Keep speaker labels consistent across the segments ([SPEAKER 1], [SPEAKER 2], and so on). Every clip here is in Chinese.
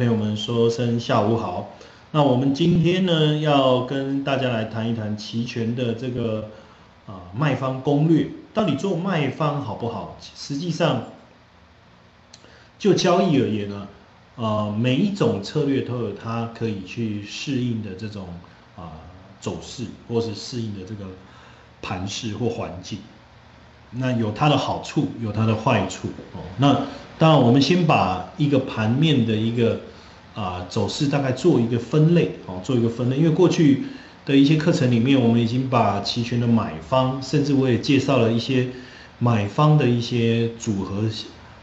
[SPEAKER 1] 朋友们说声下午好。那我们今天呢，要跟大家来谈一谈期权的这个啊卖方攻略，到底做卖方好不好？实际上，就交易而言呢，呃，每一种策略都有它可以去适应的这种啊走势，或是适应的这个盘势或环境。那有它的好处，有它的坏处哦。那当然，我们先把一个盘面的一个啊走势大概做一个分类哦，做一个分类。因为过去的一些课程里面，我们已经把期权的买方，甚至我也介绍了一些买方的一些组合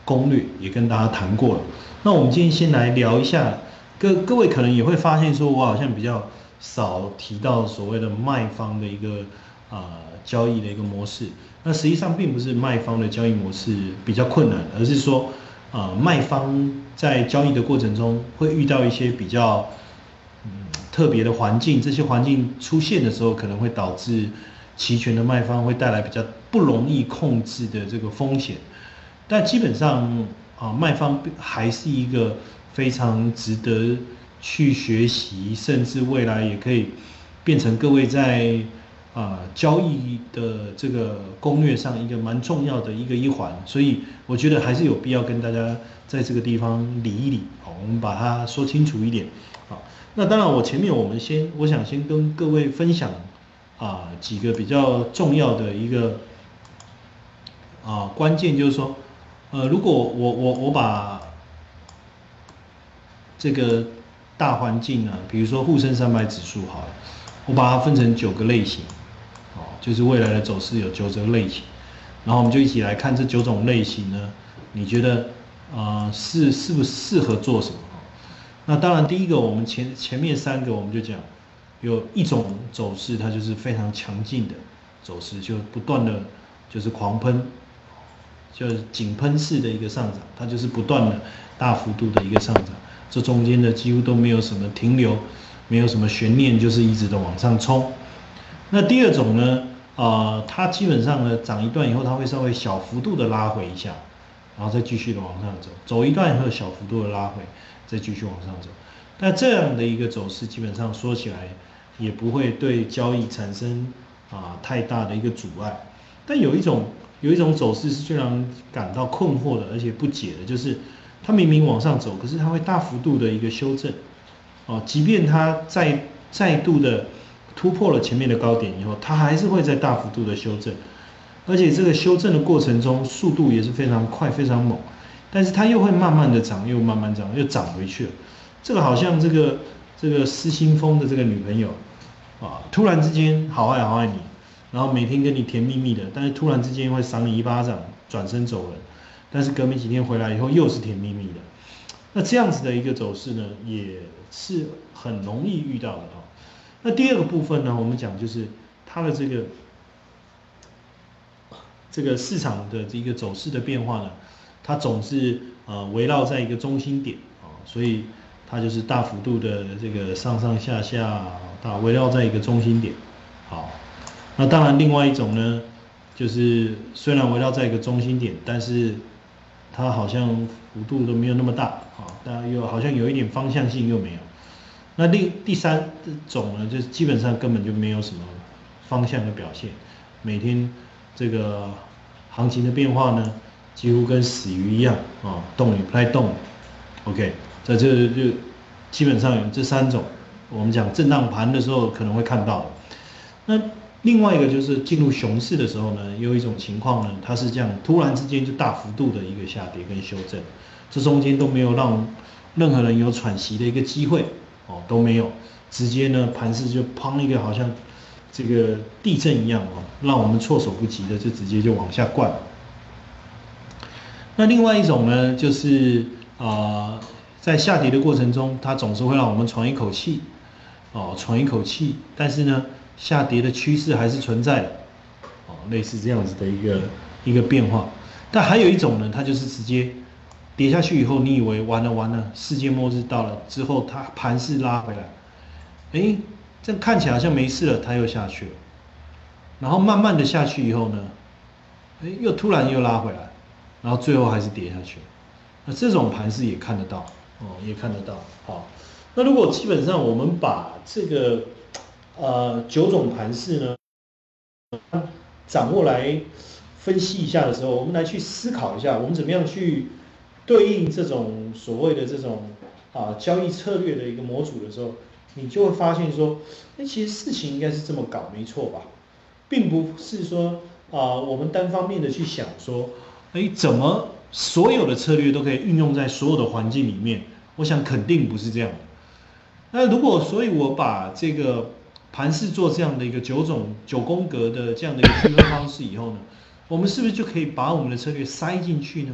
[SPEAKER 1] 攻略，也跟大家谈过了。那我们今天先来聊一下，各各位可能也会发现，说我好像比较少提到所谓的卖方的一个啊交易的一个模式。那实际上并不是卖方的交易模式比较困难，而是说，啊，卖方在交易的过程中会遇到一些比较嗯特别的环境，这些环境出现的时候，可能会导致期权的卖方会带来比较不容易控制的这个风险。但基本上啊，卖方还是一个非常值得去学习，甚至未来也可以变成各位在。啊，交易的这个攻略上一个蛮重要的一个一环，所以我觉得还是有必要跟大家在这个地方理一理，好，我们把它说清楚一点。好，那当然我前面我们先，我想先跟各位分享啊几个比较重要的一个啊关键，就是说，呃，如果我我我把这个大环境啊，比如说沪深三百指数，好了，我把它分成九个类型。就是未来的走势有九种类型，然后我们就一起来看这九种类型呢，你觉得啊是是不适合做什么？那当然第一个我们前前面三个我们就讲，有一种走势它就是非常强劲的走势，就不断的就是狂喷，就是井喷式的一个上涨，它就是不断的大幅度的一个上涨，这中间的几乎都没有什么停留，没有什么悬念，就是一直的往上冲。那第二种呢？啊，它基本上呢，涨一段以后，它会稍微小幅度的拉回一下，然后再继续的往上走，走一段以后小幅度的拉回，再继续往上走。那这样的一个走势，基本上说起来也不会对交易产生啊太大的一个阻碍。但有一种有一种走势是最让人感到困惑的，而且不解的，就是它明明往上走，可是它会大幅度的一个修正。哦，即便它再再度的。突破了前面的高点以后，它还是会在大幅度的修正，而且这个修正的过程中速度也是非常快、非常猛，但是它又会慢慢的涨，又慢慢涨，又涨回去了。这个好像这个这个失心疯的这个女朋友啊，突然之间好爱好爱你，然后每天跟你甜蜜蜜的，但是突然之间会赏你一巴掌，转身走人，但是隔没几天回来以后又是甜蜜蜜的。那这样子的一个走势呢，也是很容易遇到的啊。那第二个部分呢，我们讲就是它的这个这个市场的这个走势的变化呢，它总是呃围绕在一个中心点啊，所以它就是大幅度的这个上上下下，它围绕在一个中心点。好，那当然另外一种呢，就是虽然围绕在一个中心点，但是它好像幅度都没有那么大啊，但又好像有一点方向性又没有。那第第三种呢，就是基本上根本就没有什么方向的表现，每天这个行情的变化呢，几乎跟死鱼一样啊，动也不太动。OK，在这就基本上有这三种，我们讲震荡盘的时候可能会看到。那另外一个就是进入熊市的时候呢，有一种情况呢，它是这样突然之间就大幅度的一个下跌跟修正，这中间都没有让任何人有喘息的一个机会。哦，都没有，直接呢盘势就砰一个，好像这个地震一样哦，让我们措手不及的就直接就往下灌。那另外一种呢，就是啊，在下跌的过程中，它总是会让我们喘一口气，哦，喘一口气，但是呢，下跌的趋势还是存在的，哦，类似这样子的一个一个变化。但还有一种呢，它就是直接。跌下去以后，你以为完了完了，世界末日到了之后，它盘势拉回来，哎，这看起来好像没事了，它又下去了，然后慢慢的下去以后呢，哎，又突然又拉回来，然后最后还是跌下去，那这种盘势也看得到，哦，也看得到。好，那如果基本上我们把这个呃九种盘式呢掌握来分析一下的时候，我们来去思考一下，我们怎么样去对应这种所谓的这种啊交易策略的一个模组的时候，你就会发现说，那其实事情应该是这么搞，没错吧？并不是说啊我们单方面的去想说，哎，怎么所有的策略都可以运用在所有的环境里面？我想肯定不是这样的。那如果，所以我把这个盘式做这样的一个九种九宫格的这样的一个区分方式以后呢，我们是不是就可以把我们的策略塞进去呢？